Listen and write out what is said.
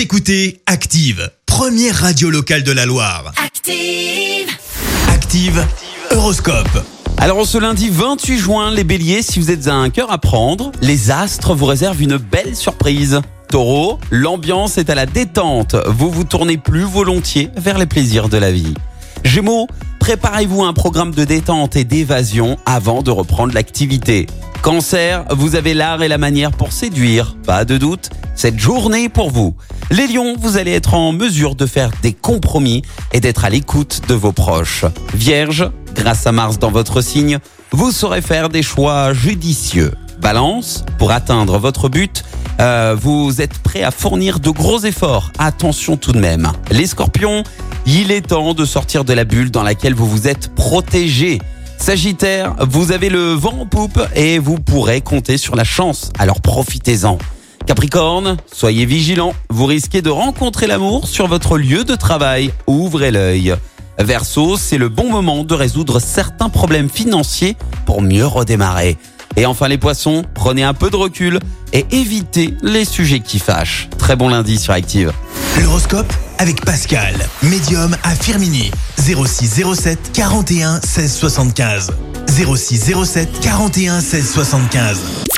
Vous écoutez Active, première radio locale de la Loire. Active. Active, Horoscope. Alors ce lundi 28 juin, les béliers, si vous êtes un cœur à prendre, les astres vous réservent une belle surprise. Taureau, l'ambiance est à la détente, vous vous tournez plus volontiers vers les plaisirs de la vie. Gémeaux, préparez-vous à un programme de détente et d'évasion avant de reprendre l'activité. Cancer, vous avez l'art et la manière pour séduire, pas de doute, cette journée pour vous. Les lions, vous allez être en mesure de faire des compromis et d'être à l'écoute de vos proches. Vierge, grâce à Mars dans votre signe, vous saurez faire des choix judicieux. Balance, pour atteindre votre but, euh, vous êtes prêt à fournir de gros efforts. Attention tout de même. Les scorpions, il est temps de sortir de la bulle dans laquelle vous vous êtes protégé. Sagittaire, vous avez le vent en poupe et vous pourrez compter sur la chance, alors profitez-en. Capricorne, soyez vigilant, vous risquez de rencontrer l'amour sur votre lieu de travail. Ouvrez l'œil. Verseau, c'est le bon moment de résoudre certains problèmes financiers pour mieux redémarrer. Et enfin les poissons, prenez un peu de recul et évitez les sujets qui fâchent. Très bon lundi sur Active. L'horoscope avec Pascal, médium à Firmini. 06 07 41 16 75. 06 07 41 16 75.